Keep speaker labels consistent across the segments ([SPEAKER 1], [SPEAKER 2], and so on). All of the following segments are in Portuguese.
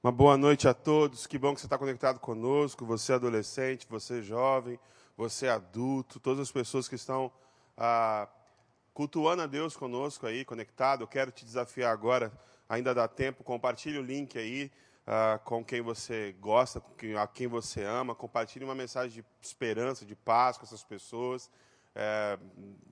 [SPEAKER 1] Uma boa noite a todos. Que bom que você está conectado conosco. Você é adolescente, você é jovem, você é adulto, todas as pessoas que estão ah, cultuando a Deus conosco aí, conectado. Eu quero te desafiar agora, ainda dá tempo, compartilhe o link aí ah, com quem você gosta, com quem, a quem você ama. Compartilhe uma mensagem de esperança, de paz com essas pessoas. É,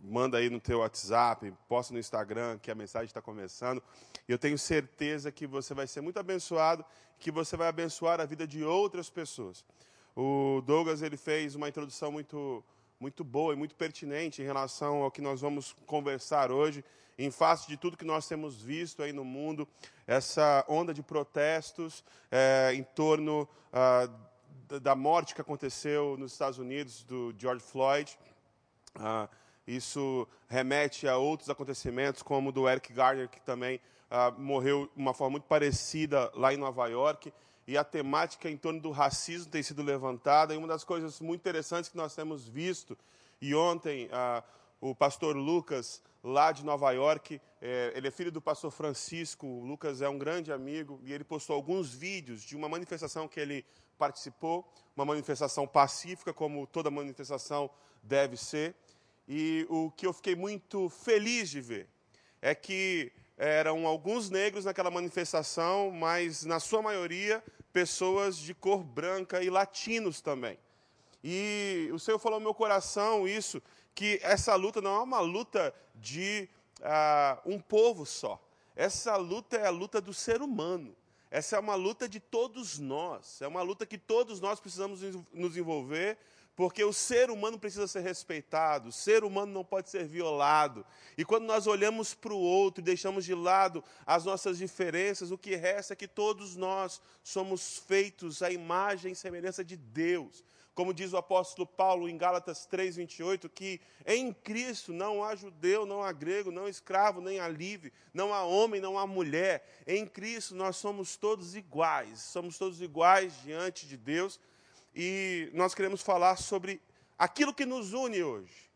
[SPEAKER 1] manda aí no teu WhatsApp, posta no Instagram que a mensagem está começando. Eu tenho certeza que você vai ser muito abençoado, que você vai abençoar a vida de outras pessoas. O Douglas ele fez uma introdução muito muito boa e muito pertinente em relação ao que nós vamos conversar hoje, em face de tudo que nós temos visto aí no mundo, essa onda de protestos é, em torno ah, da morte que aconteceu nos Estados Unidos do George Floyd. Ah, isso remete a outros acontecimentos, como o do Eric Garner, que também ah, morreu de uma forma muito parecida lá em Nova York. E a temática em torno do racismo tem sido levantada. E uma das coisas muito interessantes que nós temos visto, e ontem ah, o pastor Lucas, lá de Nova York, eh, ele é filho do pastor Francisco. O Lucas é um grande amigo e ele postou alguns vídeos de uma manifestação que ele participou, uma manifestação pacífica, como toda manifestação deve ser. E o que eu fiquei muito feliz de ver é que eram alguns negros naquela manifestação, mas na sua maioria pessoas de cor branca e latinos também. E o Senhor falou no meu coração isso, que essa luta não é uma luta de uh, um povo só. Essa luta é a luta do ser humano. Essa é uma luta de todos nós. É uma luta que todos nós precisamos nos envolver porque o ser humano precisa ser respeitado, o ser humano não pode ser violado. E quando nós olhamos para o outro e deixamos de lado as nossas diferenças, o que resta é que todos nós somos feitos à imagem e semelhança de Deus. Como diz o apóstolo Paulo em Gálatas 3:28, que em Cristo não há judeu, não há grego, não há escravo, nem há livre, não há homem, não há mulher. Em Cristo nós somos todos iguais, somos todos iguais diante de Deus e nós queremos falar sobre aquilo que nos une hoje.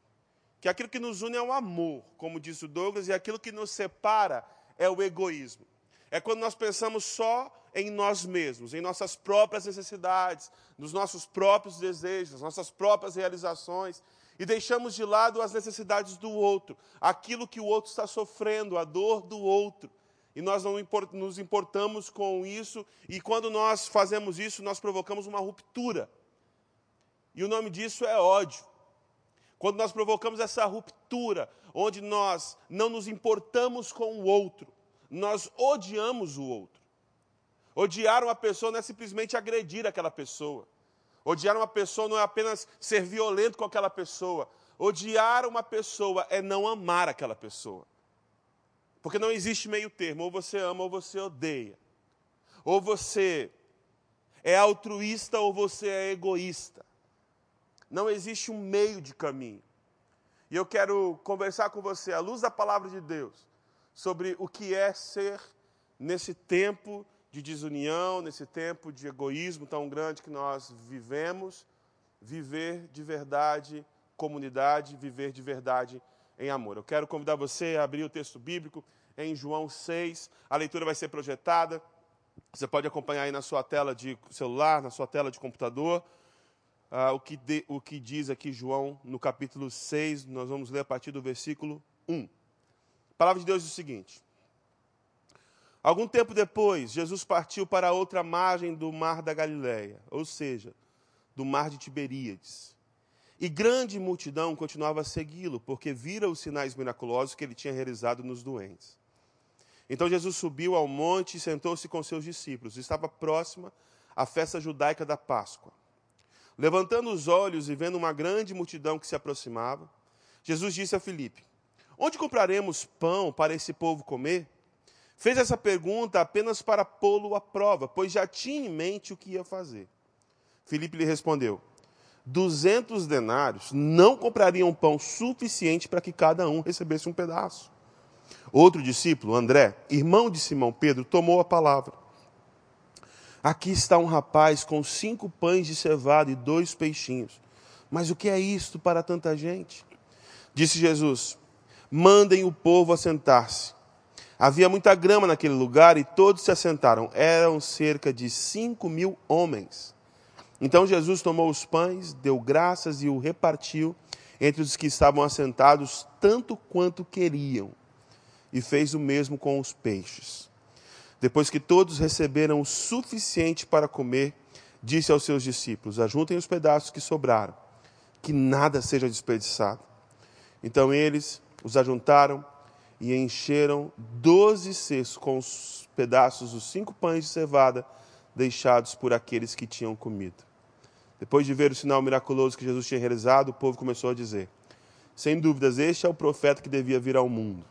[SPEAKER 1] Que aquilo que nos une é o amor, como disse o Douglas, e aquilo que nos separa é o egoísmo. É quando nós pensamos só em nós mesmos, em nossas próprias necessidades, nos nossos próprios desejos, nossas próprias realizações, e deixamos de lado as necessidades do outro, aquilo que o outro está sofrendo, a dor do outro e nós não nos importamos com isso, e quando nós fazemos isso, nós provocamos uma ruptura. E o nome disso é ódio. Quando nós provocamos essa ruptura, onde nós não nos importamos com o outro, nós odiamos o outro. Odiar uma pessoa não é simplesmente agredir aquela pessoa. Odiar uma pessoa não é apenas ser violento com aquela pessoa. Odiar uma pessoa é não amar aquela pessoa. Porque não existe meio termo, ou você ama ou você odeia. Ou você é altruísta ou você é egoísta. Não existe um meio de caminho. E eu quero conversar com você, à luz da palavra de Deus, sobre o que é ser nesse tempo de desunião, nesse tempo de egoísmo tão grande que nós vivemos, viver de verdade comunidade, viver de verdade em amor. Eu quero convidar você a abrir o texto bíblico em João 6. A leitura vai ser projetada. Você pode acompanhar aí na sua tela de celular, na sua tela de computador. Uh, o, que de, o que diz aqui João no capítulo 6, nós vamos ler a partir do versículo 1. A palavra de Deus diz o seguinte: Algum tempo depois, Jesus partiu para outra margem do mar da Galileia, ou seja, do mar de Tiberíades. E grande multidão continuava a segui-lo, porque vira os sinais miraculosos que ele tinha realizado nos doentes. Então Jesus subiu ao monte e sentou-se com seus discípulos. Estava próxima a festa judaica da Páscoa. Levantando os olhos e vendo uma grande multidão que se aproximava, Jesus disse a Filipe: Onde compraremos pão para esse povo comer? Fez essa pergunta apenas para pô-lo à prova, pois já tinha em mente o que ia fazer. Filipe lhe respondeu: duzentos denários não comprariam pão suficiente para que cada um recebesse um pedaço. Outro discípulo, André, irmão de Simão Pedro, tomou a palavra. Aqui está um rapaz com cinco pães de cevada e dois peixinhos. Mas o que é isto para tanta gente? Disse Jesus: Mandem o povo assentar-se. Havia muita grama naquele lugar e todos se assentaram. Eram cerca de cinco mil homens. Então Jesus tomou os pães, deu graças e o repartiu entre os que estavam assentados, tanto quanto queriam, e fez o mesmo com os peixes. Depois que todos receberam o suficiente para comer, disse aos seus discípulos: Ajuntem os pedaços que sobraram, que nada seja desperdiçado. Então eles os ajuntaram e encheram doze cestos com os pedaços dos cinco pães de cevada deixados por aqueles que tinham comido. Depois de ver o sinal miraculoso que Jesus tinha realizado, o povo começou a dizer: Sem dúvidas, este é o profeta que devia vir ao mundo.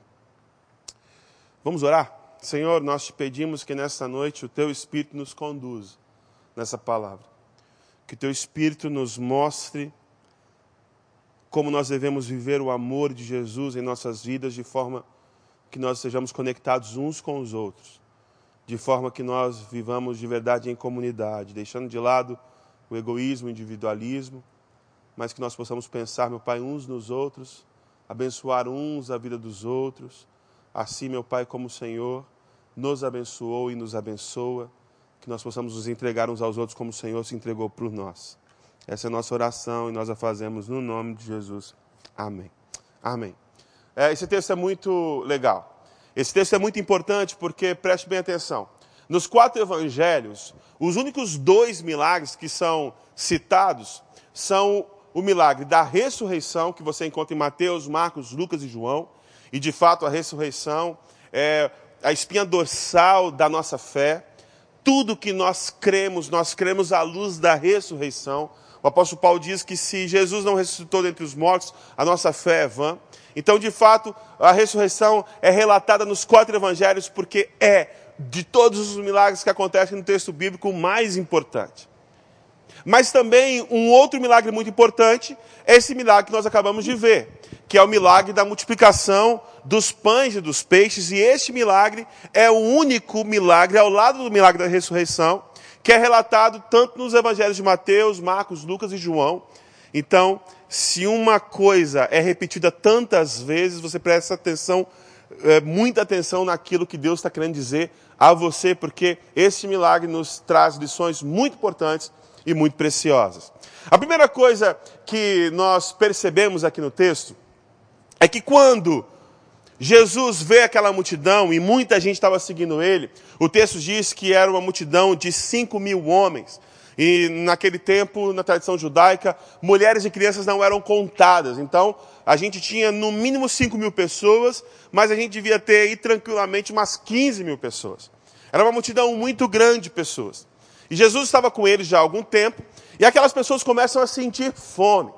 [SPEAKER 1] Vamos orar? Senhor, nós te pedimos que nesta noite o teu Espírito nos conduza nessa palavra. Que o teu Espírito nos mostre como nós devemos viver o amor de Jesus em nossas vidas, de forma que nós sejamos conectados uns com os outros, de forma que nós vivamos de verdade em comunidade, deixando de lado o egoísmo, o individualismo, mas que nós possamos pensar, meu Pai, uns nos outros, abençoar uns a vida dos outros. Assim, meu Pai, como o Senhor nos abençoou e nos abençoa, que nós possamos nos entregar uns aos outros como o Senhor se entregou por nós. Essa é a nossa oração e nós a fazemos no nome de Jesus. Amém. Amém. É, esse texto é muito legal. Esse texto é muito importante porque, preste bem atenção, nos quatro evangelhos, os únicos dois milagres que são citados são o milagre da ressurreição, que você encontra em Mateus, Marcos, Lucas e João. E de fato, a ressurreição é a espinha dorsal da nossa fé. Tudo que nós cremos, nós cremos à luz da ressurreição. O apóstolo Paulo diz que se Jesus não ressuscitou dentre os mortos, a nossa fé é vã. Então, de fato, a ressurreição é relatada nos quatro evangelhos porque é de todos os milagres que acontecem no texto bíblico, o mais importante. Mas também um outro milagre muito importante é esse milagre que nós acabamos de ver, que é o milagre da multiplicação dos pães e dos peixes, e este milagre é o único milagre, ao lado do milagre da ressurreição, que é relatado tanto nos evangelhos de Mateus, Marcos, Lucas e João. Então, se uma coisa é repetida tantas vezes, você presta atenção, é, muita atenção naquilo que Deus está querendo dizer a você, porque esse milagre nos traz lições muito importantes e muito preciosas. A primeira coisa que nós percebemos aqui no texto é que quando Jesus vê aquela multidão e muita gente estava seguindo ele, o texto diz que era uma multidão de cinco mil homens. E naquele tempo, na tradição judaica, mulheres e crianças não eram contadas. Então, a gente tinha no mínimo 5 mil pessoas, mas a gente devia ter aí tranquilamente umas 15 mil pessoas. Era uma multidão muito grande de pessoas. E Jesus estava com eles já há algum tempo, e aquelas pessoas começam a sentir fome.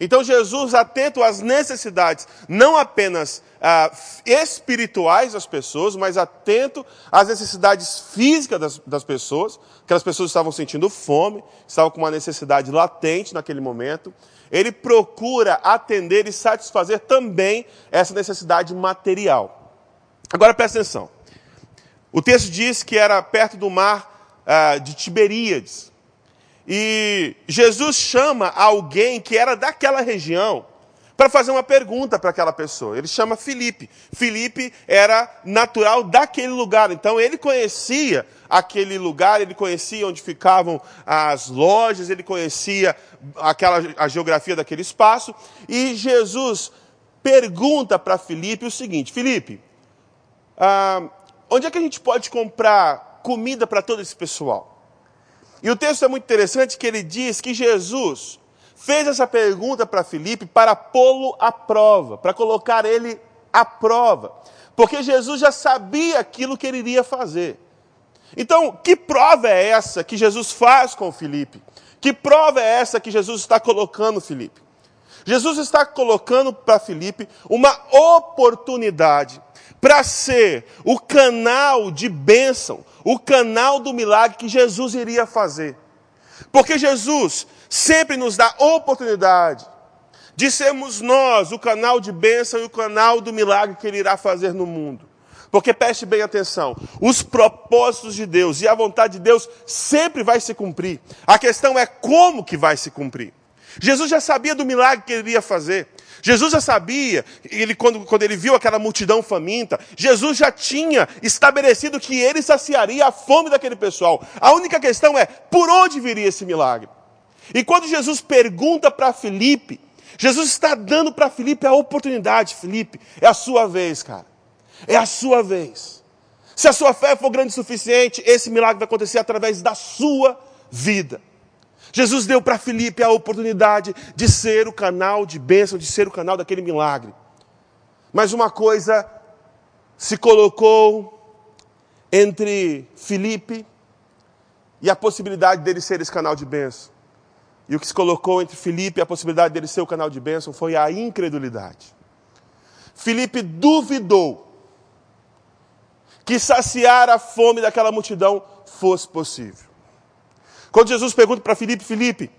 [SPEAKER 1] Então Jesus, atento às necessidades, não apenas ah, espirituais das pessoas, mas atento às necessidades físicas das, das pessoas, aquelas pessoas estavam sentindo fome, estavam com uma necessidade latente naquele momento. Ele procura atender e satisfazer também essa necessidade material. Agora presta atenção. O texto diz que era perto do mar ah, de Tiberíades. E Jesus chama alguém que era daquela região para fazer uma pergunta para aquela pessoa. Ele chama Felipe. Felipe era natural daquele lugar, então ele conhecia aquele lugar, ele conhecia onde ficavam as lojas, ele conhecia aquela a geografia daquele espaço. E Jesus pergunta para Felipe o seguinte: Felipe, ah, onde é que a gente pode comprar comida para todo esse pessoal? E o texto é muito interessante que ele diz que Jesus fez essa pergunta para Filipe para pô-lo à prova, para colocar ele à prova. Porque Jesus já sabia aquilo que ele iria fazer. Então, que prova é essa que Jesus faz com Filipe? Que prova é essa que Jesus está colocando Filipe? Jesus está colocando para Filipe uma oportunidade para ser o canal de bênção, o canal do milagre que Jesus iria fazer. Porque Jesus sempre nos dá oportunidade de sermos nós o canal de bênção e o canal do milagre que Ele irá fazer no mundo. Porque preste bem atenção, os propósitos de Deus e a vontade de Deus sempre vai se cumprir. A questão é como que vai se cumprir. Jesus já sabia do milagre que ele iria fazer. Jesus já sabia, ele, quando, quando ele viu aquela multidão faminta, Jesus já tinha estabelecido que ele saciaria a fome daquele pessoal. A única questão é, por onde viria esse milagre? E quando Jesus pergunta para Filipe, Jesus está dando para Filipe a oportunidade, Filipe, é a sua vez, cara. É a sua vez. Se a sua fé for grande o suficiente, esse milagre vai acontecer através da sua vida. Jesus deu para Filipe a oportunidade de ser o canal de bênção, de ser o canal daquele milagre. Mas uma coisa se colocou entre Filipe e a possibilidade dele ser esse canal de bênção. E o que se colocou entre Filipe e a possibilidade dele ser o canal de bênção foi a incredulidade. Filipe duvidou que saciar a fome daquela multidão fosse possível. Quando Jesus pergunta para Filipe, Filipe,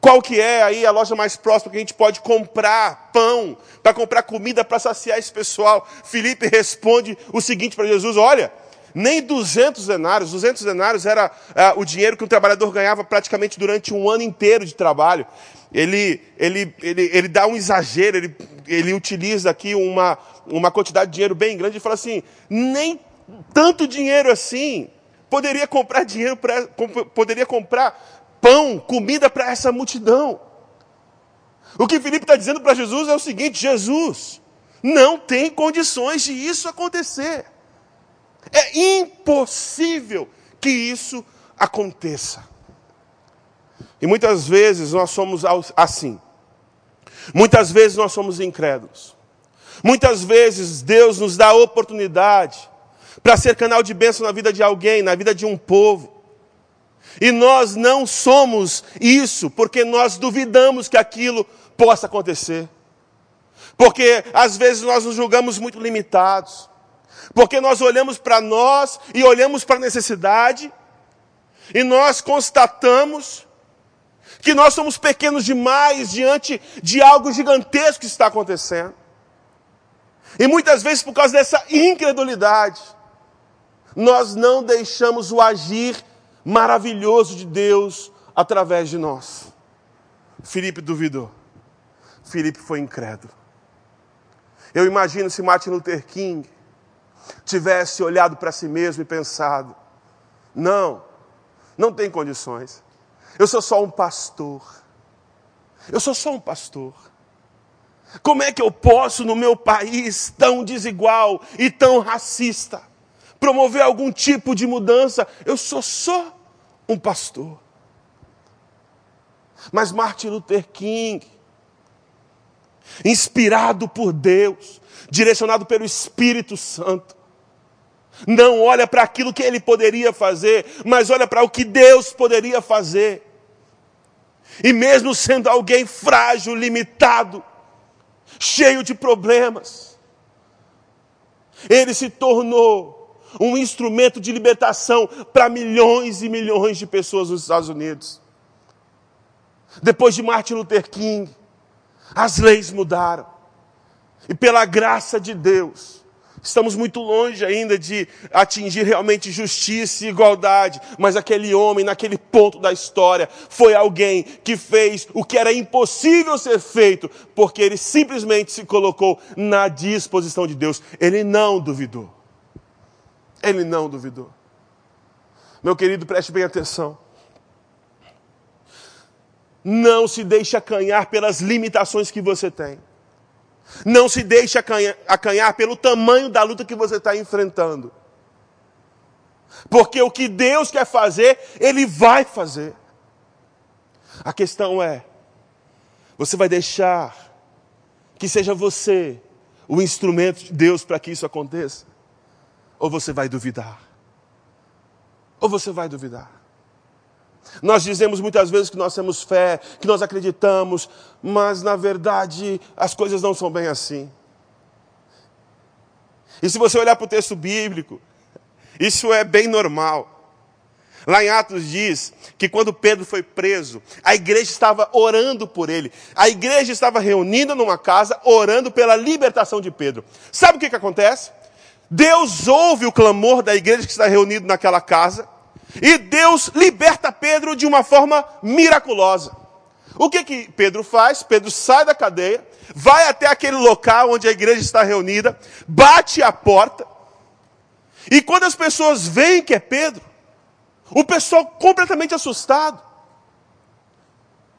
[SPEAKER 1] qual que é aí a loja mais próxima que a gente pode comprar pão, para comprar comida para saciar esse pessoal? Filipe responde o seguinte para Jesus: Olha, nem 200 denários, 200 denários era é, o dinheiro que um trabalhador ganhava praticamente durante um ano inteiro de trabalho. Ele, ele, ele, ele dá um exagero, ele, ele utiliza aqui uma, uma quantidade de dinheiro bem grande e fala assim: nem tanto dinheiro assim poderia comprar dinheiro para poderia comprar pão, comida para essa multidão. O que Felipe está dizendo para Jesus é o seguinte: Jesus, não tem condições de isso acontecer. É impossível que isso aconteça. E muitas vezes nós somos assim. Muitas vezes nós somos incrédulos. Muitas vezes Deus nos dá oportunidade para ser canal de bênção na vida de alguém, na vida de um povo. E nós não somos isso porque nós duvidamos que aquilo possa acontecer. Porque às vezes nós nos julgamos muito limitados. Porque nós olhamos para nós e olhamos para a necessidade e nós constatamos que nós somos pequenos demais diante de algo gigantesco que está acontecendo. E muitas vezes por causa dessa incredulidade, nós não deixamos o agir maravilhoso de Deus através de nós. Filipe duvidou. Filipe foi incrédulo. Eu imagino se Martin Luther King tivesse olhado para si mesmo e pensado: não, não tem condições. Eu sou só um pastor. Eu sou só um pastor. Como é que eu posso, no meu país tão desigual e tão racista, promover algum tipo de mudança. Eu sou só um pastor. Mas Martin Luther King, inspirado por Deus, direcionado pelo Espírito Santo, não olha para aquilo que ele poderia fazer, mas olha para o que Deus poderia fazer. E mesmo sendo alguém frágil, limitado, cheio de problemas, ele se tornou um instrumento de libertação para milhões e milhões de pessoas nos Estados Unidos. Depois de Martin Luther King, as leis mudaram. E pela graça de Deus, estamos muito longe ainda de atingir realmente justiça e igualdade, mas aquele homem, naquele ponto da história, foi alguém que fez o que era impossível ser feito, porque ele simplesmente se colocou na disposição de Deus. Ele não duvidou. Ele não duvidou. Meu querido, preste bem atenção. Não se deixe acanhar pelas limitações que você tem. Não se deixe acanhar, acanhar pelo tamanho da luta que você está enfrentando. Porque o que Deus quer fazer, Ele vai fazer. A questão é: você vai deixar que seja você o instrumento de Deus para que isso aconteça? Ou você vai duvidar? Ou você vai duvidar? Nós dizemos muitas vezes que nós temos fé, que nós acreditamos, mas na verdade as coisas não são bem assim. E se você olhar para o texto bíblico, isso é bem normal. Lá em Atos diz que quando Pedro foi preso, a igreja estava orando por ele. A igreja estava reunida numa casa, orando pela libertação de Pedro. Sabe o que, que acontece? Deus ouve o clamor da igreja que está reunido naquela casa e Deus liberta Pedro de uma forma miraculosa. O que que Pedro faz? Pedro sai da cadeia, vai até aquele local onde a igreja está reunida, bate a porta, e quando as pessoas veem que é Pedro, o pessoal completamente assustado.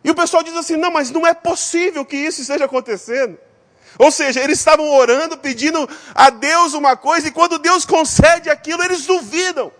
[SPEAKER 1] E o pessoal diz assim: não, mas não é possível que isso esteja acontecendo. Ou seja, eles estavam orando, pedindo a Deus uma coisa, e quando Deus concede aquilo, eles duvidam.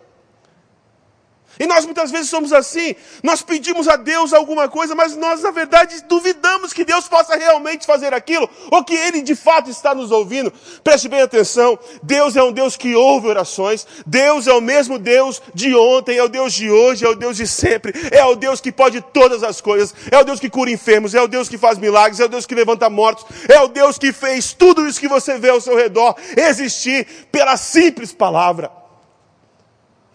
[SPEAKER 1] E nós muitas vezes somos assim. Nós pedimos a Deus alguma coisa, mas nós, na verdade, duvidamos que Deus possa realmente fazer aquilo, ou que Ele de fato está nos ouvindo. Preste bem atenção: Deus é um Deus que ouve orações, Deus é o mesmo Deus de ontem, é o Deus de hoje, é o Deus de sempre, é o Deus que pode todas as coisas, é o Deus que cura enfermos, é o Deus que faz milagres, é o Deus que levanta mortos, é o Deus que fez tudo isso que você vê ao seu redor existir pela simples palavra.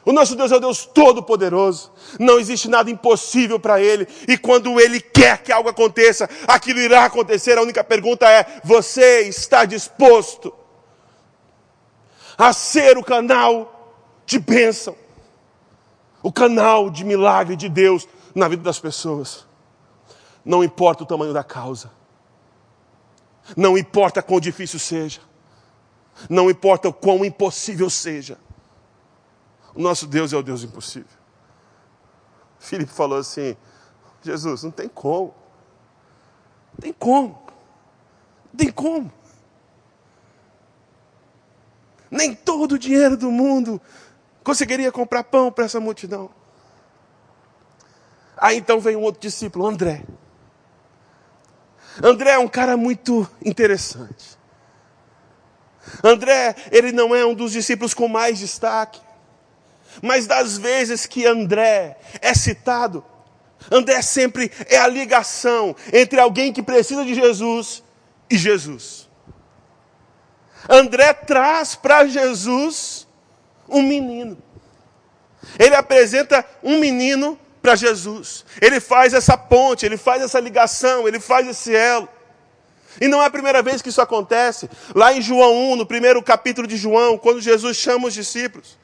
[SPEAKER 1] O nosso Deus é o Deus todo-poderoso. Não existe nada impossível para Ele. E quando Ele quer que algo aconteça, aquilo irá acontecer. A única pergunta é: você está disposto a ser o canal de bênção? O canal de milagre de Deus na vida das pessoas. Não importa o tamanho da causa. Não importa quão difícil seja. Não importa o quão impossível seja. O nosso Deus é o Deus impossível. Filipe falou assim: Jesus, não tem como. Não tem como. Não tem como. Nem todo o dinheiro do mundo conseguiria comprar pão para essa multidão. Aí então vem um outro discípulo, André. André é um cara muito interessante. André, ele não é um dos discípulos com mais destaque. Mas das vezes que André é citado, André sempre é a ligação entre alguém que precisa de Jesus e Jesus. André traz para Jesus um menino. Ele apresenta um menino para Jesus. Ele faz essa ponte, ele faz essa ligação, ele faz esse elo. E não é a primeira vez que isso acontece. Lá em João 1, no primeiro capítulo de João, quando Jesus chama os discípulos,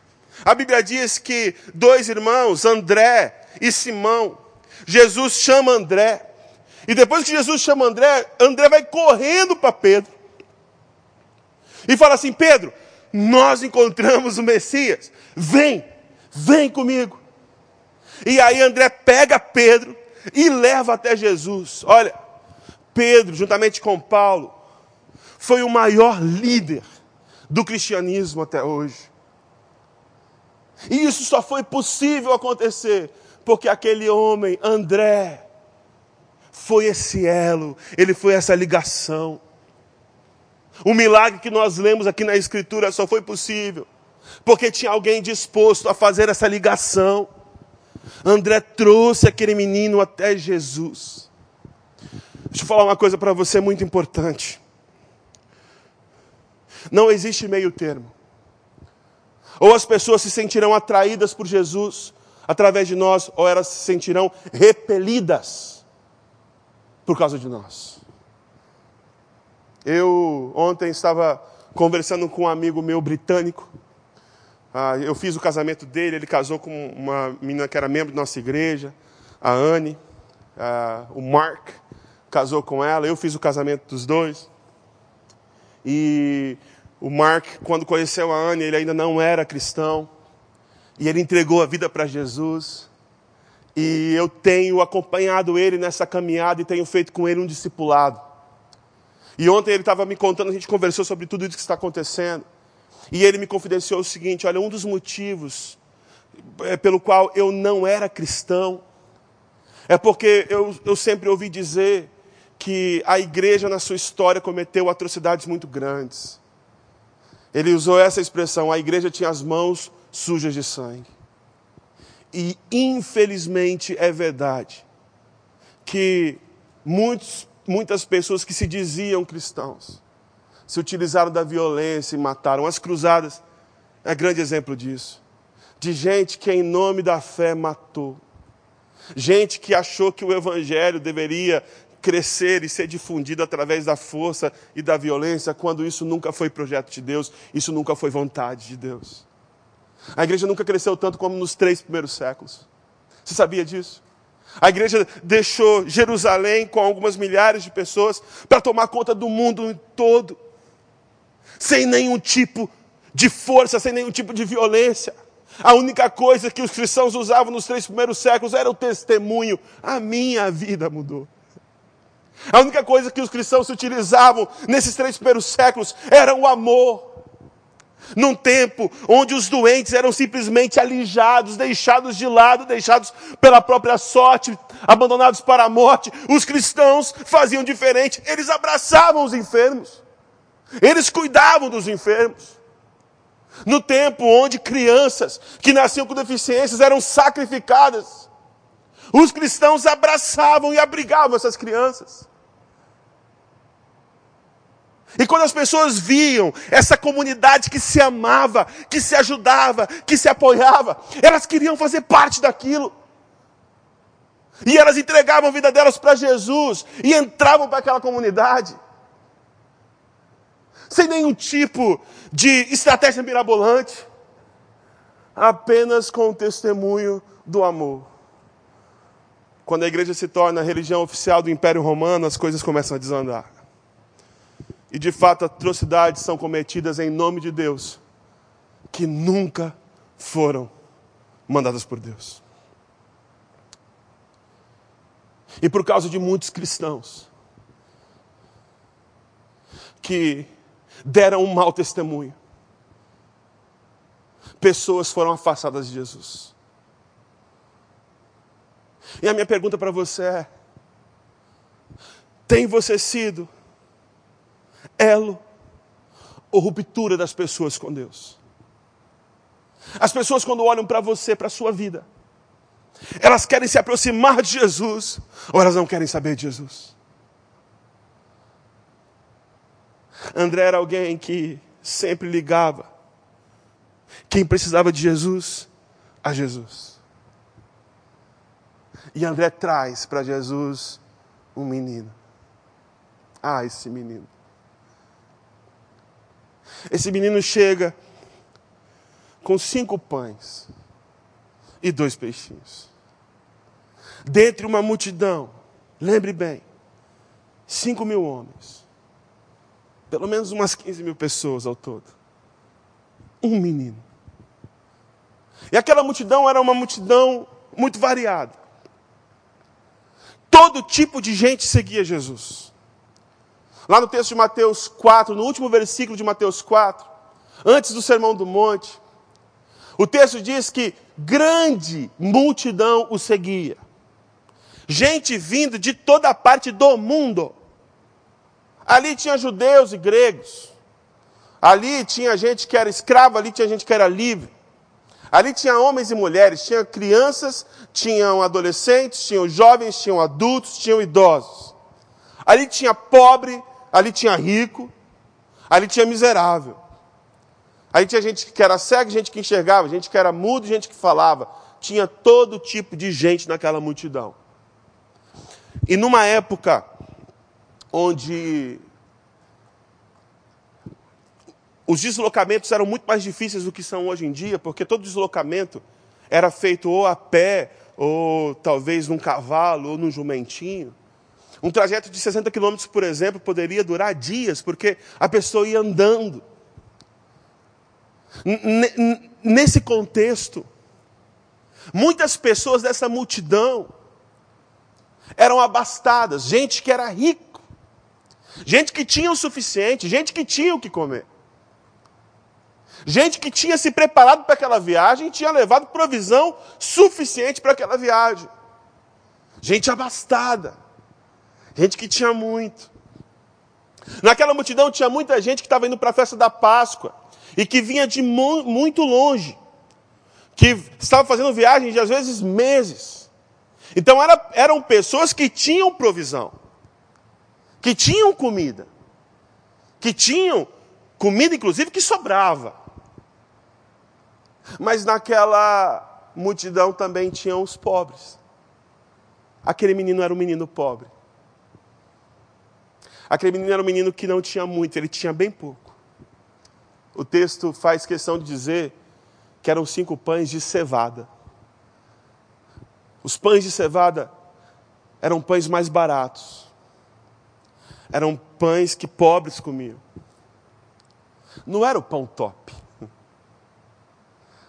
[SPEAKER 1] a Bíblia diz que dois irmãos, André e Simão, Jesus chama André. E depois que Jesus chama André, André vai correndo para Pedro. E fala assim: Pedro, nós encontramos o Messias. Vem, vem comigo. E aí André pega Pedro e leva até Jesus. Olha, Pedro, juntamente com Paulo, foi o maior líder do cristianismo até hoje. E isso só foi possível acontecer porque aquele homem, André, foi esse elo, ele foi essa ligação. O milagre que nós lemos aqui na Escritura só foi possível porque tinha alguém disposto a fazer essa ligação. André trouxe aquele menino até Jesus. Deixa eu falar uma coisa para você muito importante. Não existe meio termo. Ou as pessoas se sentirão atraídas por Jesus através de nós, ou elas se sentirão repelidas por causa de nós. Eu ontem estava conversando com um amigo meu britânico. Ah, eu fiz o casamento dele, ele casou com uma menina que era membro da nossa igreja, a Anne. Ah, o Mark casou com ela, eu fiz o casamento dos dois. E o Mark, quando conheceu a Anne, ele ainda não era cristão. E ele entregou a vida para Jesus. E eu tenho acompanhado ele nessa caminhada e tenho feito com ele um discipulado. E ontem ele estava me contando, a gente conversou sobre tudo isso que está acontecendo. E ele me confidenciou o seguinte: olha, um dos motivos é, pelo qual eu não era cristão é porque eu, eu sempre ouvi dizer que a igreja, na sua história, cometeu atrocidades muito grandes. Ele usou essa expressão: a igreja tinha as mãos sujas de sangue. E infelizmente é verdade que muitos, muitas pessoas que se diziam cristãos se utilizaram da violência e mataram. As cruzadas é grande exemplo disso. De gente que em nome da fé matou. Gente que achou que o evangelho deveria crescer e ser difundido através da força e da violência, quando isso nunca foi projeto de Deus, isso nunca foi vontade de Deus. A igreja nunca cresceu tanto como nos três primeiros séculos. Você sabia disso? A igreja deixou Jerusalém com algumas milhares de pessoas para tomar conta do mundo todo, sem nenhum tipo de força, sem nenhum tipo de violência. A única coisa que os cristãos usavam nos três primeiros séculos era o testemunho. A minha vida mudou. A única coisa que os cristãos se utilizavam nesses três primeiros séculos era o amor. Num tempo onde os doentes eram simplesmente alijados, deixados de lado, deixados pela própria sorte, abandonados para a morte, os cristãos faziam diferente, eles abraçavam os enfermos, eles cuidavam dos enfermos. No tempo onde crianças que nasciam com deficiências eram sacrificadas, os cristãos abraçavam e abrigavam essas crianças. E quando as pessoas viam essa comunidade que se amava, que se ajudava, que se apoiava, elas queriam fazer parte daquilo. E elas entregavam a vida delas para Jesus e entravam para aquela comunidade. Sem nenhum tipo de estratégia mirabolante, apenas com o testemunho do amor. Quando a igreja se torna a religião oficial do Império Romano, as coisas começam a desandar. E de fato, atrocidades são cometidas em nome de Deus, que nunca foram mandadas por Deus. E por causa de muitos cristãos que deram um mau testemunho, pessoas foram afastadas de Jesus. E a minha pergunta para você é: tem você sido elo ou ruptura das pessoas com Deus. As pessoas, quando olham para você, para a sua vida, elas querem se aproximar de Jesus ou elas não querem saber de Jesus. André era alguém que sempre ligava quem precisava de Jesus a Jesus. E André traz para Jesus um menino. Ah, esse menino. Esse menino chega com cinco pães e dois peixinhos. Dentre uma multidão, lembre bem, cinco mil homens. Pelo menos umas 15 mil pessoas ao todo. Um menino. E aquela multidão era uma multidão muito variada. Todo tipo de gente seguia Jesus. Lá no texto de Mateus 4, no último versículo de Mateus 4, antes do Sermão do Monte, o texto diz que grande multidão o seguia. Gente vindo de toda parte do mundo. Ali tinha judeus e gregos. Ali tinha gente que era escrava, ali tinha gente que era livre. Ali tinha homens e mulheres, tinha crianças, tinham adolescentes, tinham jovens, tinham adultos, tinham idosos. Ali tinha pobre, Ali tinha rico, ali tinha miserável. Ali tinha gente que era cega, gente que enxergava, gente que era mudo, gente que falava. Tinha todo tipo de gente naquela multidão. E numa época onde os deslocamentos eram muito mais difíceis do que são hoje em dia, porque todo deslocamento era feito ou a pé, ou talvez num cavalo, ou num jumentinho. Um trajeto de 60 quilômetros, por exemplo, poderia durar dias, porque a pessoa ia andando. Nesse contexto, muitas pessoas dessa multidão eram abastadas, gente que era rico, gente que tinha o suficiente, gente que tinha o que comer. Gente que tinha se preparado para aquela viagem tinha levado provisão suficiente para aquela viagem. Gente abastada. Gente que tinha muito. Naquela multidão tinha muita gente que estava indo para a festa da Páscoa e que vinha de muito longe, que estava fazendo viagens de às vezes meses. Então era, eram pessoas que tinham provisão, que tinham comida, que tinham comida, inclusive, que sobrava. Mas naquela multidão também tinham os pobres. Aquele menino era um menino pobre. Aquele menino era um menino que não tinha muito, ele tinha bem pouco. O texto faz questão de dizer que eram cinco pães de cevada. Os pães de cevada eram pães mais baratos. Eram pães que pobres comiam. Não era o pão top.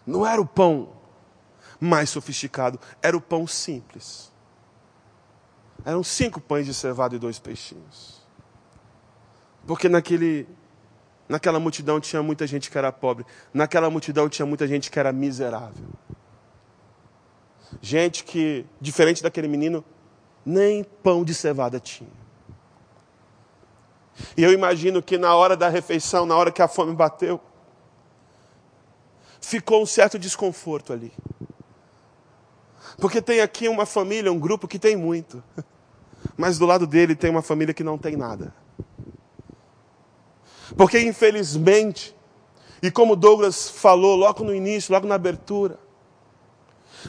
[SPEAKER 1] Não era o pão mais sofisticado, era o pão simples. Eram cinco pães de cevada e dois peixinhos. Porque naquele, naquela multidão tinha muita gente que era pobre. Naquela multidão tinha muita gente que era miserável. Gente que, diferente daquele menino, nem pão de cevada tinha. E eu imagino que na hora da refeição, na hora que a fome bateu, ficou um certo desconforto ali. Porque tem aqui uma família, um grupo que tem muito, mas do lado dele tem uma família que não tem nada. Porque infelizmente, e como Douglas falou logo no início, logo na abertura,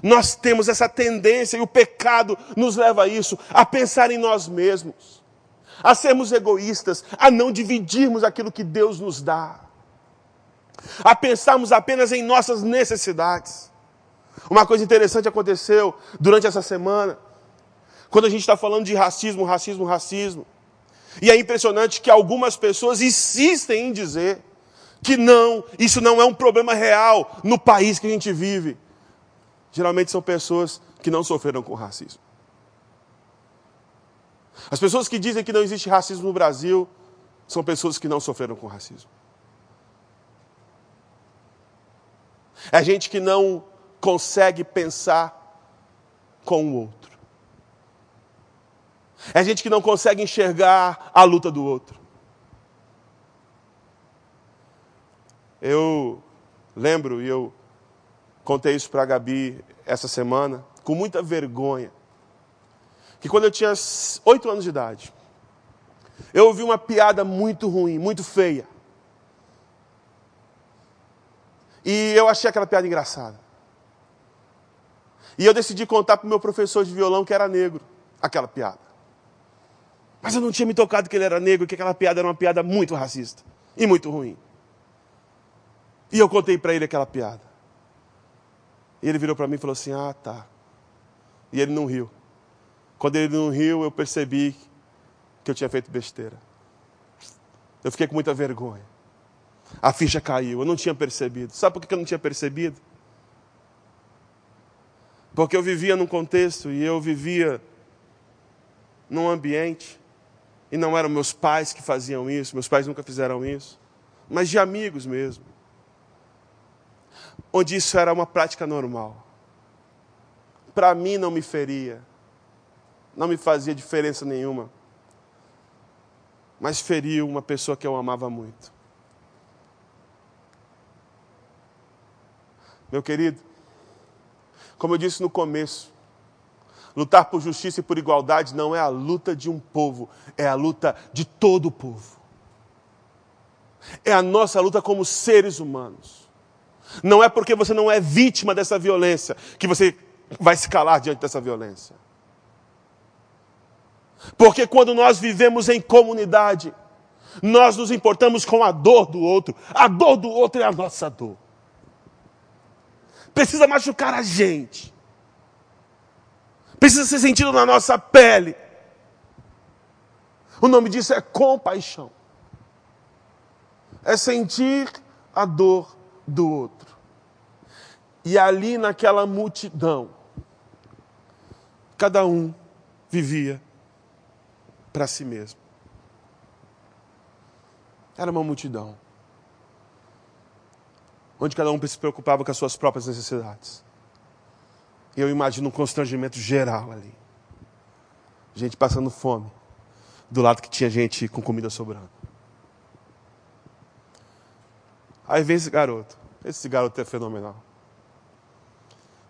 [SPEAKER 1] nós temos essa tendência e o pecado nos leva a isso, a pensar em nós mesmos, a sermos egoístas, a não dividirmos aquilo que Deus nos dá, a pensarmos apenas em nossas necessidades. Uma coisa interessante aconteceu durante essa semana, quando a gente está falando de racismo, racismo, racismo. E é impressionante que algumas pessoas insistem em dizer que não, isso não é um problema real no país que a gente vive geralmente são pessoas que não sofreram com racismo. As pessoas que dizem que não existe racismo no Brasil são pessoas que não sofreram com racismo. É gente que não consegue pensar com o outro. É gente que não consegue enxergar a luta do outro. Eu lembro, e eu Contei isso para a Gabi essa semana, com muita vergonha. Que quando eu tinha oito anos de idade, eu ouvi uma piada muito ruim, muito feia. E eu achei aquela piada engraçada. E eu decidi contar para o meu professor de violão que era negro, aquela piada. Mas eu não tinha me tocado que ele era negro, que aquela piada era uma piada muito racista e muito ruim. E eu contei para ele aquela piada. E ele virou para mim e falou assim: Ah, tá. E ele não riu. Quando ele não riu, eu percebi que eu tinha feito besteira. Eu fiquei com muita vergonha. A ficha caiu, eu não tinha percebido. Sabe por que eu não tinha percebido? Porque eu vivia num contexto e eu vivia num ambiente, e não eram meus pais que faziam isso, meus pais nunca fizeram isso, mas de amigos mesmo onde isso era uma prática normal. Para mim não me feria, não me fazia diferença nenhuma, mas feriu uma pessoa que eu amava muito. Meu querido, como eu disse no começo, lutar por justiça e por igualdade não é a luta de um povo, é a luta de todo o povo. É a nossa luta como seres humanos. Não é porque você não é vítima dessa violência que você vai se calar diante dessa violência. Porque quando nós vivemos em comunidade, nós nos importamos com a dor do outro. A dor do outro é a nossa dor. Precisa machucar a gente. Precisa ser sentido na nossa pele. O nome disso é compaixão. É sentir a dor do outro. E ali naquela multidão, cada um vivia para si mesmo. Era uma multidão. Onde cada um se preocupava com as suas próprias necessidades. Eu imagino um constrangimento geral ali. Gente passando fome. Do lado que tinha gente com comida sobrando. Aí vem esse garoto. Esse garoto é fenomenal.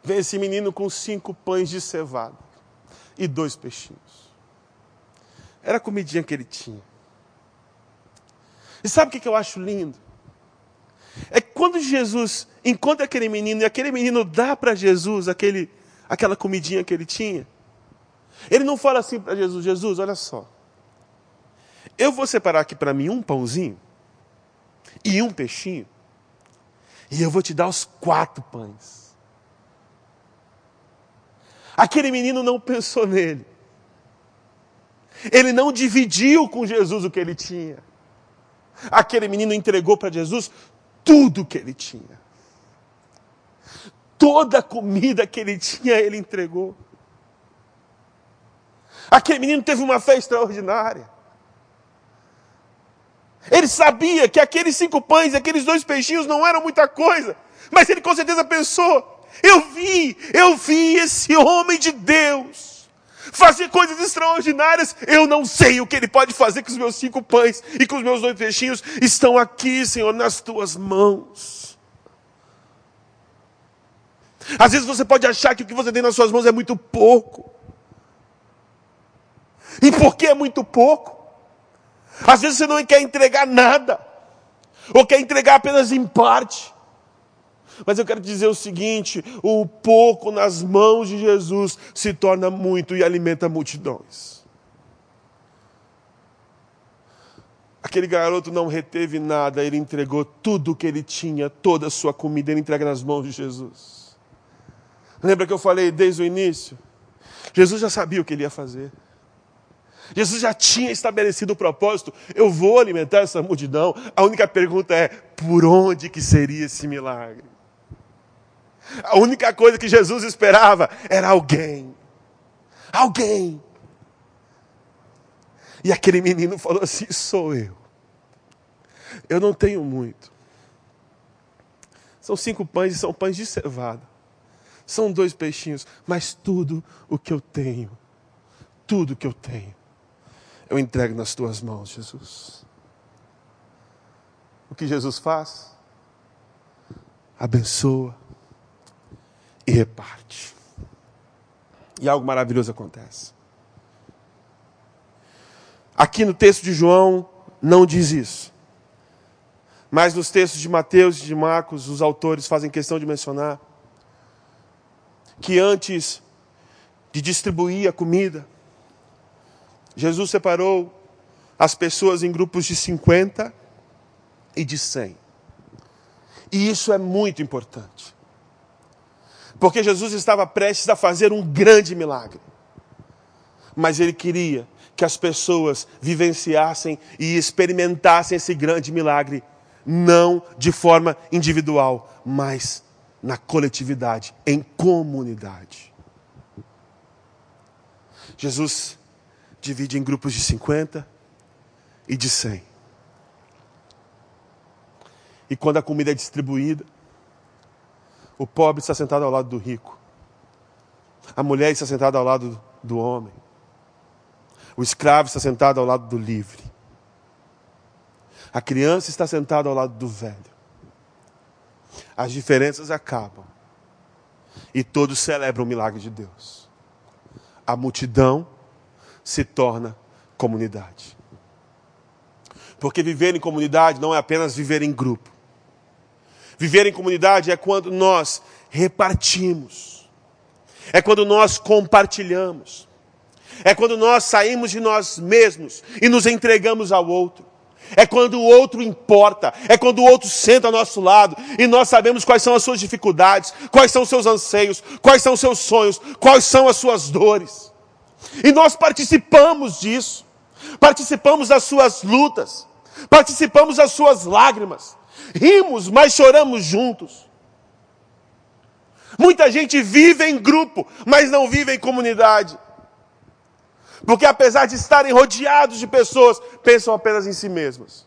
[SPEAKER 1] Vem esse menino com cinco pães de cevada e dois peixinhos. Era a comidinha que ele tinha. E sabe o que eu acho lindo? É que quando Jesus encontra aquele menino e aquele menino dá para Jesus aquele, aquela comidinha que ele tinha, ele não fala assim para Jesus: Jesus, olha só, eu vou separar aqui para mim um pãozinho e um peixinho, e eu vou te dar os quatro pães. Aquele menino não pensou nele. Ele não dividiu com Jesus o que ele tinha. Aquele menino entregou para Jesus tudo que ele tinha. Toda a comida que ele tinha, ele entregou. Aquele menino teve uma fé extraordinária. Ele sabia que aqueles cinco pães aqueles dois peixinhos não eram muita coisa, mas ele com certeza pensou: eu vi, eu vi esse homem de Deus fazer coisas extraordinárias. Eu não sei o que ele pode fazer com os meus cinco pães e com os meus dois peixinhos. Estão aqui, Senhor, nas tuas mãos. Às vezes você pode achar que o que você tem nas suas mãos é muito pouco. E por que é muito pouco? Às vezes você não quer entregar nada, ou quer entregar apenas em parte. Mas eu quero dizer o seguinte: o pouco nas mãos de Jesus se torna muito e alimenta multidões. Aquele garoto não reteve nada, ele entregou tudo o que ele tinha, toda a sua comida, ele entrega nas mãos de Jesus. Lembra que eu falei desde o início? Jesus já sabia o que ele ia fazer. Jesus já tinha estabelecido o propósito, eu vou alimentar essa multidão. A única pergunta é: por onde que seria esse milagre? A única coisa que Jesus esperava era alguém. Alguém. E aquele menino falou assim: sou eu. Eu não tenho muito. São cinco pães e são pães de cevada. São dois peixinhos, mas tudo o que eu tenho, tudo que eu tenho, eu entrego nas tuas mãos, Jesus. O que Jesus faz? Abençoa e reparte. E algo maravilhoso acontece. Aqui no texto de João não diz isso. Mas nos textos de Mateus e de Marcos, os autores fazem questão de mencionar que antes de distribuir a comida, Jesus separou as pessoas em grupos de 50 e de 100. E isso é muito importante. Porque Jesus estava prestes a fazer um grande milagre. Mas ele queria que as pessoas vivenciassem e experimentassem esse grande milagre, não de forma individual, mas na coletividade, em comunidade. Jesus divide em grupos de 50 e de 100. E quando a comida é distribuída, o pobre está sentado ao lado do rico. A mulher está sentada ao lado do homem. O escravo está sentado ao lado do livre. A criança está sentada ao lado do velho. As diferenças acabam. E todos celebram o milagre de Deus. A multidão se torna comunidade. Porque viver em comunidade não é apenas viver em grupo. Viver em comunidade é quando nós repartimos, é quando nós compartilhamos, é quando nós saímos de nós mesmos e nos entregamos ao outro. É quando o outro importa, é quando o outro senta ao nosso lado e nós sabemos quais são as suas dificuldades, quais são os seus anseios, quais são os seus sonhos, quais são as suas dores. E nós participamos disso. Participamos das suas lutas. Participamos das suas lágrimas. Rimos, mas choramos juntos. Muita gente vive em grupo, mas não vive em comunidade. Porque apesar de estarem rodeados de pessoas, pensam apenas em si mesmas.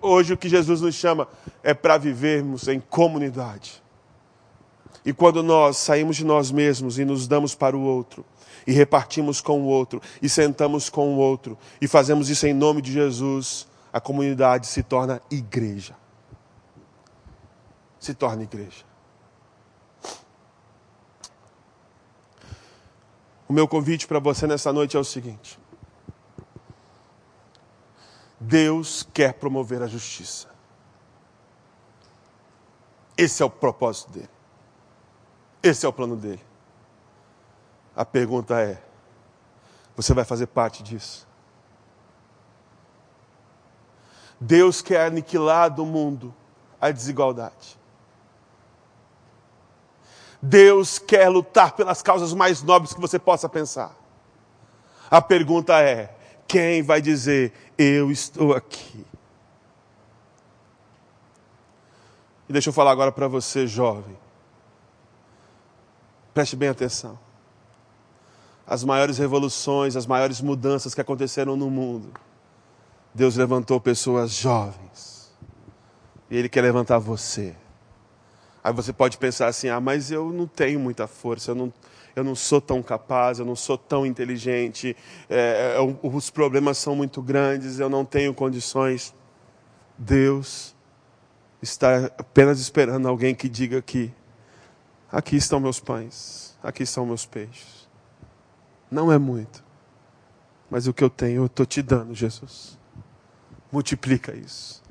[SPEAKER 1] Hoje o que Jesus nos chama é para vivermos em comunidade. E quando nós saímos de nós mesmos e nos damos para o outro, e repartimos com o outro, e sentamos com o outro, e fazemos isso em nome de Jesus, a comunidade se torna igreja. Se torna igreja. O meu convite para você nessa noite é o seguinte: Deus quer promover a justiça. Esse é o propósito dele. Esse é o plano dele. A pergunta é: você vai fazer parte disso? Deus quer aniquilar do mundo a desigualdade. Deus quer lutar pelas causas mais nobres que você possa pensar. A pergunta é: quem vai dizer, eu estou aqui? E deixa eu falar agora para você, jovem. Preste bem atenção. As maiores revoluções, as maiores mudanças que aconteceram no mundo, Deus levantou pessoas jovens. E Ele quer levantar você. Aí você pode pensar assim: ah, mas eu não tenho muita força, eu não, eu não sou tão capaz, eu não sou tão inteligente, é, é, os problemas são muito grandes, eu não tenho condições. Deus está apenas esperando alguém que diga que aqui estão meus pães, aqui estão meus peixes. Não é muito, mas o que eu tenho eu estou te dando, Jesus. Multiplica isso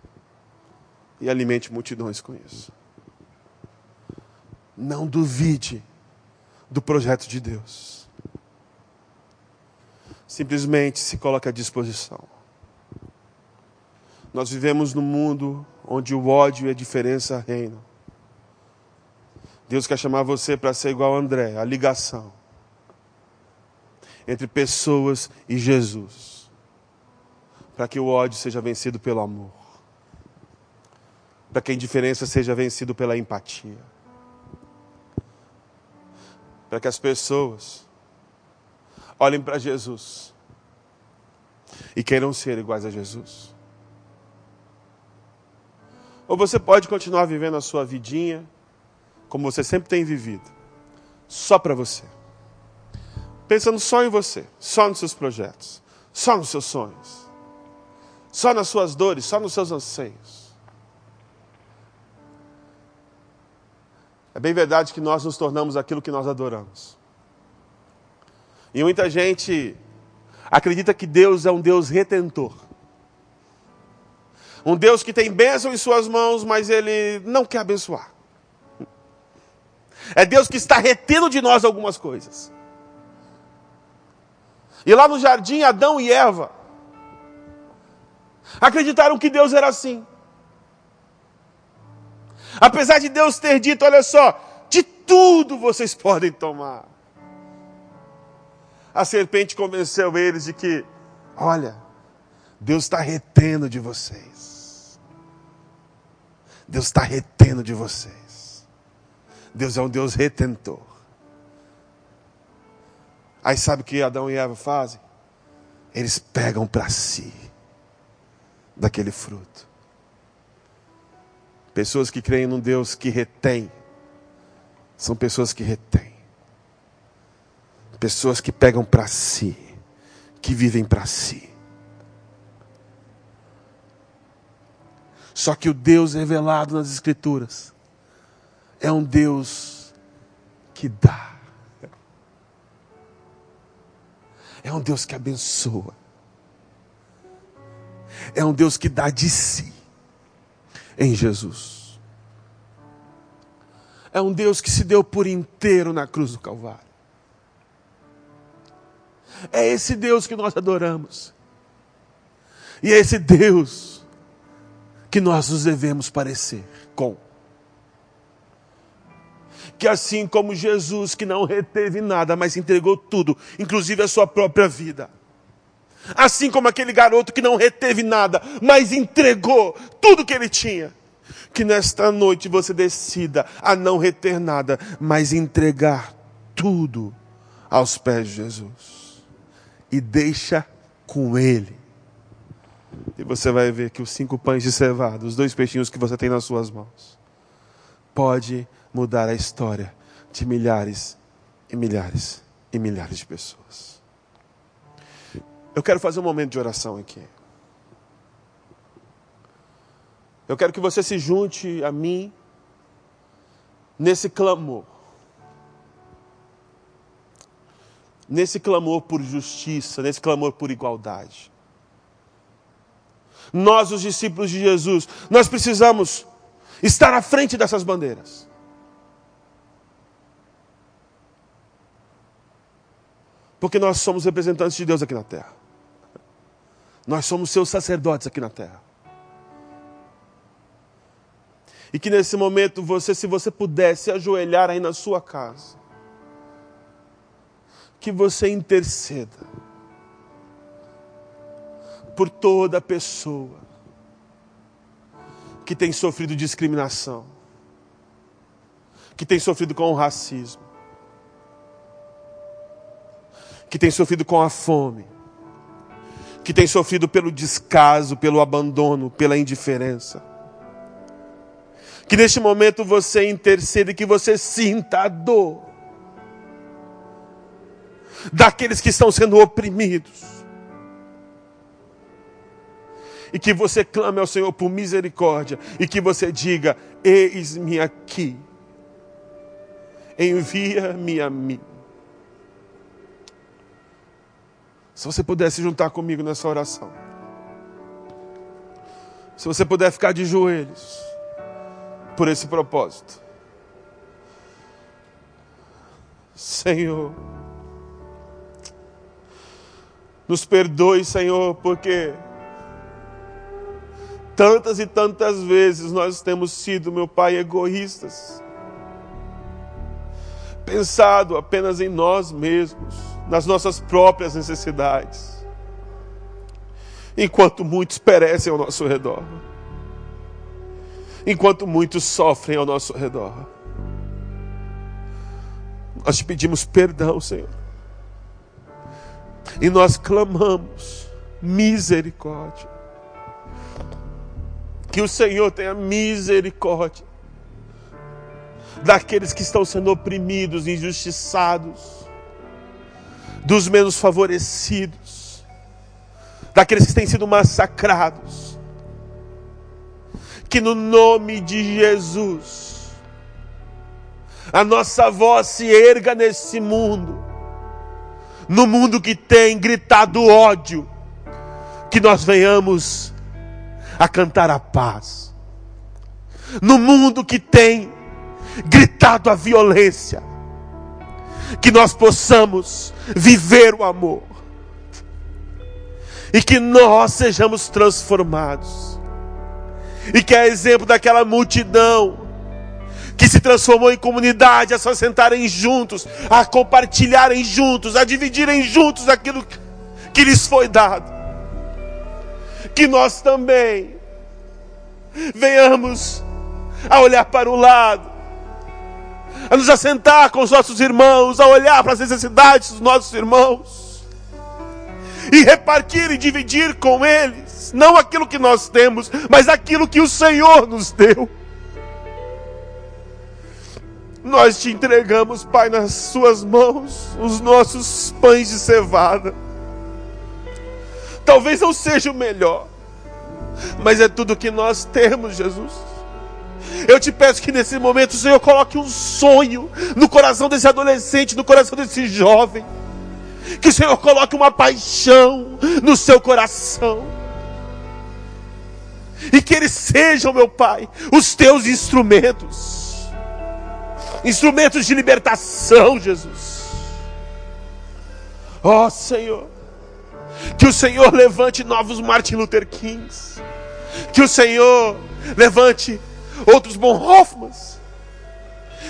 [SPEAKER 1] e alimente multidões com isso. Não duvide do projeto de Deus. Simplesmente se coloque à disposição. Nós vivemos num mundo onde o ódio e a diferença reinam. Deus quer chamar você para ser igual a André, a ligação entre pessoas e Jesus, para que o ódio seja vencido pelo amor, para que a indiferença seja vencida pela empatia, para que as pessoas olhem para Jesus e queiram ser iguais a Jesus. Ou você pode continuar vivendo a sua vidinha, como você sempre tem vivido, só para você. Pensando só em você, só nos seus projetos, só nos seus sonhos, só nas suas dores, só nos seus anseios. É bem verdade que nós nos tornamos aquilo que nós adoramos. E muita gente acredita que Deus é um Deus retentor. Um Deus que tem bênção em suas mãos, mas ele não quer abençoar. É Deus que está retendo de nós algumas coisas. E lá no jardim, Adão e Eva acreditaram que Deus era assim. Apesar de Deus ter dito: olha só, de tudo vocês podem tomar. A serpente convenceu eles de que, olha, Deus está retendo de vocês. Deus está retendo de vocês. Deus é um Deus retentor. Aí sabe o que Adão e Eva fazem? Eles pegam para si daquele fruto. Pessoas que creem num Deus que retém, são pessoas que retêm. Pessoas que pegam para si, que vivem para si. Só que o Deus revelado nas Escrituras é um Deus que dá. É um Deus que abençoa. É um Deus que dá de si em Jesus. É um Deus que se deu por inteiro na cruz do Calvário. É esse Deus que nós adoramos. E é esse Deus que nós nos devemos parecer com. Que assim como Jesus, que não reteve nada, mas entregou tudo, inclusive a sua própria vida. Assim como aquele garoto que não reteve nada, mas entregou tudo que ele tinha. Que nesta noite você decida a não reter nada, mas entregar tudo aos pés de Jesus. E deixa com Ele e você vai ver que os cinco pães de cevada, os dois peixinhos que você tem nas suas mãos, pode mudar a história de milhares e milhares e milhares de pessoas. Eu quero fazer um momento de oração aqui. Eu quero que você se junte a mim nesse clamor. Nesse clamor por justiça, nesse clamor por igualdade nós, os discípulos de Jesus, nós precisamos estar à frente dessas bandeiras. Porque nós somos representantes de Deus aqui na terra. Nós somos seus sacerdotes aqui na terra. E que nesse momento você, se você pudesse ajoelhar aí na sua casa, que você interceda por toda pessoa que tem sofrido discriminação, que tem sofrido com o racismo, que tem sofrido com a fome, que tem sofrido pelo descaso, pelo abandono, pela indiferença. Que neste momento você interceda e que você sinta a dor daqueles que estão sendo oprimidos e que você clame ao Senhor por misericórdia e que você diga: Eis-me aqui, envia-me a mim. Se você pudesse juntar comigo nessa oração, se você puder ficar de joelhos por esse propósito, Senhor, nos perdoe, Senhor, porque Tantas e tantas vezes nós temos sido, meu Pai, egoístas, pensado apenas em nós mesmos, nas nossas próprias necessidades, enquanto muitos perecem ao nosso redor, enquanto muitos sofrem ao nosso redor. Nós te pedimos perdão, Senhor, e nós clamamos misericórdia. Que o Senhor tenha misericórdia daqueles que estão sendo oprimidos, injustiçados, dos menos favorecidos, daqueles que têm sido massacrados. Que no nome de Jesus, a nossa voz se erga nesse mundo, no mundo que tem gritado ódio, que nós venhamos a cantar a paz. No mundo que tem gritado a violência, que nós possamos viver o amor e que nós sejamos transformados. E que é exemplo daquela multidão que se transformou em comunidade, a se sentarem juntos, a compartilharem juntos, a dividirem juntos aquilo que lhes foi dado que nós também venhamos a olhar para o lado, a nos assentar com os nossos irmãos, a olhar para as necessidades dos nossos irmãos e repartir e dividir com eles, não aquilo que nós temos, mas aquilo que o Senhor nos deu. Nós te entregamos, Pai, nas Suas mãos, os nossos pães de cevada Talvez não seja o melhor, mas é tudo que nós temos, Jesus. Eu te peço que nesse momento Senhor coloque um sonho no coração desse adolescente, no coração desse jovem. Que o Senhor coloque uma paixão no seu coração. E que eles sejam, meu Pai, os teus instrumentos. Instrumentos de libertação, Jesus. Ó oh, Senhor. Que o Senhor levante novos Martin Luther Kings. Que o Senhor levante outros Bonhoeffmans.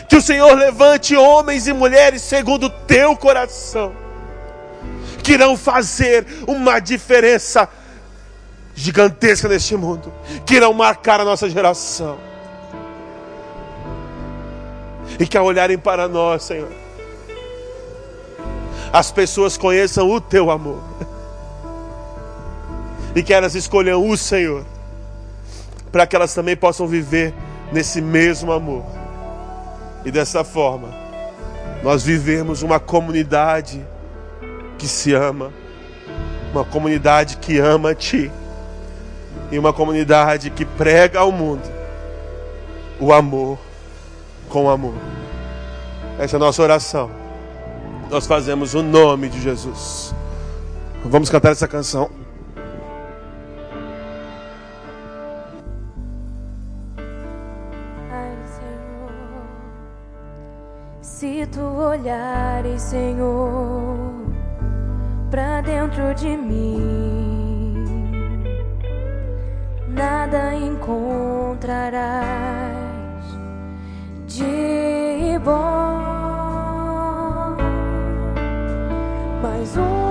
[SPEAKER 1] Que o Senhor levante homens e mulheres segundo o teu coração. Que irão fazer uma diferença gigantesca neste mundo. Que irão marcar a nossa geração. E que ao olharem para nós, Senhor, as pessoas conheçam o teu amor e que elas escolham o Senhor, para que elas também possam viver nesse mesmo amor. E dessa forma, nós vivemos uma comunidade que se ama, uma comunidade que ama a Ti, e uma comunidade que prega ao mundo o amor com amor. Essa é a nossa oração. Nós fazemos o nome de Jesus. Vamos cantar essa canção.
[SPEAKER 2] olhares, Senhor, para dentro de mim, nada encontrarás de bom. Mas um